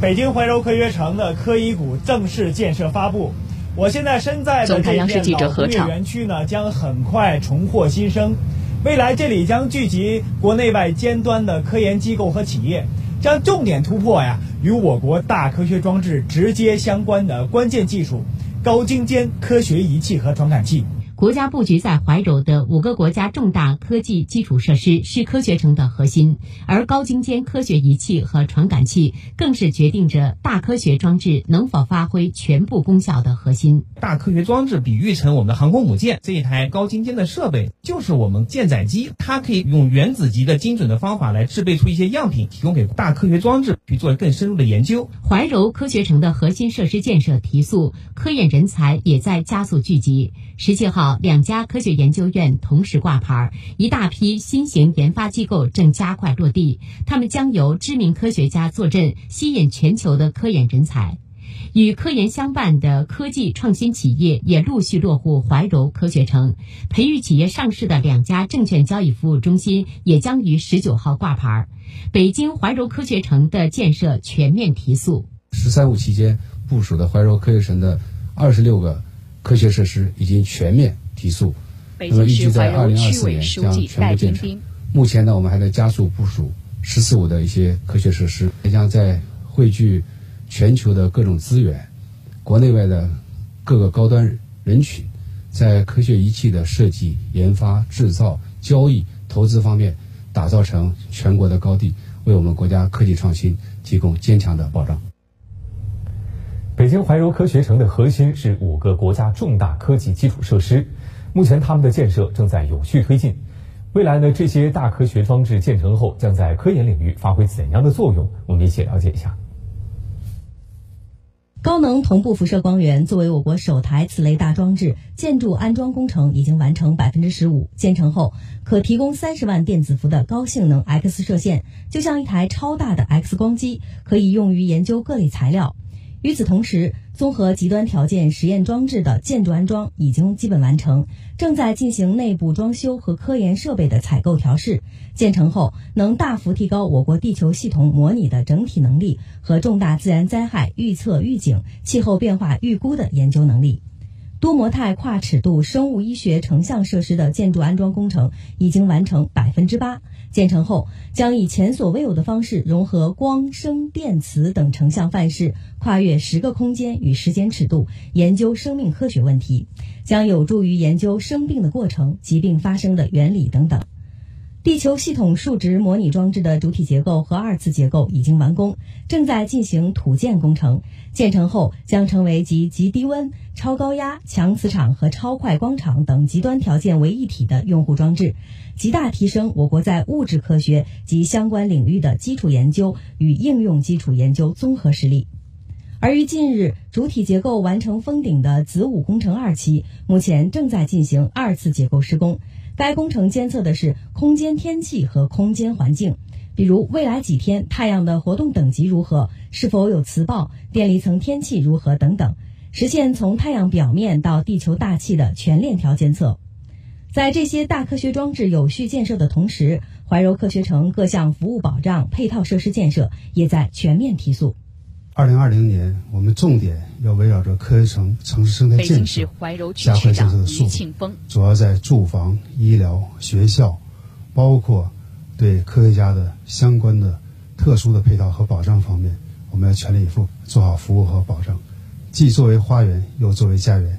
北京怀柔科学城的科医谷正式建设发布。我现在身在的这片老工业园区呢，将很快重获新生。未来这里将聚集国内外尖端的科研机构和企业，将重点突破呀与我国大科学装置直接相关的关键技术——高精尖科学仪器和传感器。国家布局在怀柔的五个国家重大科技基础设施是科学城的核心，而高精尖科学仪器和传感器更是决定着大科学装置能否发挥全部功效的核心。大科学装置比喻成我们的航空母舰，这一台高精尖的设备就是我们舰载机，它可以用原子级的精准的方法来制备出一些样品，提供给大科学装置去做更深入的研究。怀柔科学城的核心设施建设提速，科研人才也在加速聚集。十七号。两家科学研究院同时挂牌，一大批新型研发机构正加快落地。他们将由知名科学家坐镇，吸引全球的科研人才。与科研相伴的科技创新企业也陆续落户怀柔科学城。培育企业上市的两家证券交易服务中心也将于十九号挂牌。北京怀柔科学城的建设全面提速。“十三五”期间部署的怀柔科学城的二十六个。科学设施已经全面提速，那么预计在二零二四年将全部建成。目前呢，我们还在加速部署“十四五”的一些科学设施，也将在汇聚全球的各种资源、国内外的各个高端人群，在科学仪器的设计、研发、制造、交易、投资方面，打造成全国的高地，为我们国家科技创新提供坚强的保障。北京怀柔科学城的核心是五个国家重大科技基础设施，目前他们的建设正在有序推进。未来呢，这些大科学装置建成后，将在科研领域发挥怎样的作用？我们一起了解一下。高能同步辐射光源作为我国首台此类大装置，建筑安装工程已经完成百分之十五。建成后，可提供三十万电子伏的高性能 X 射线，就像一台超大的 X 光机，可以用于研究各类材料。与此同时，综合极端条件实验装置的建筑安装已经基本完成，正在进行内部装修和科研设备的采购调试。建成后，能大幅提高我国地球系统模拟的整体能力和重大自然灾害预测预警、气候变化预估的研究能力。多模态跨尺度生物医学成像设施的建筑安装工程已经完成百分之八，建成后将以前所未有的方式融合光、声、电磁等成像范式，跨越十个空间与时间尺度，研究生命科学问题，将有助于研究生病的过程、疾病发生的原理等等。地球系统数值模拟装置的主体结构和二次结构已经完工，正在进行土建工程。建成后将成为集极低温、超高压、强磁场和超快光场等极端条件为一体的用户装置，极大提升我国在物质科学及相关领域的基础研究与应用基础研究综合实力。而于近日，主体结构完成封顶的子午工程二期，目前正在进行二次结构施工。该工程监测的是空间天气和空间环境，比如未来几天太阳的活动等级如何，是否有磁暴，电离层天气如何等等，实现从太阳表面到地球大气的全链条监测。在这些大科学装置有序建设的同时，怀柔科学城各项服务保障配套设施建设也在全面提速。二零二零年，我们重点要围绕着科学城城市生态建设，加快建设的速度。主要在住房、医疗、学校，包括对科学家的相关的特殊的配套和保障方面，我们要全力以赴做好服务和保障，既作为花园，又作为家园。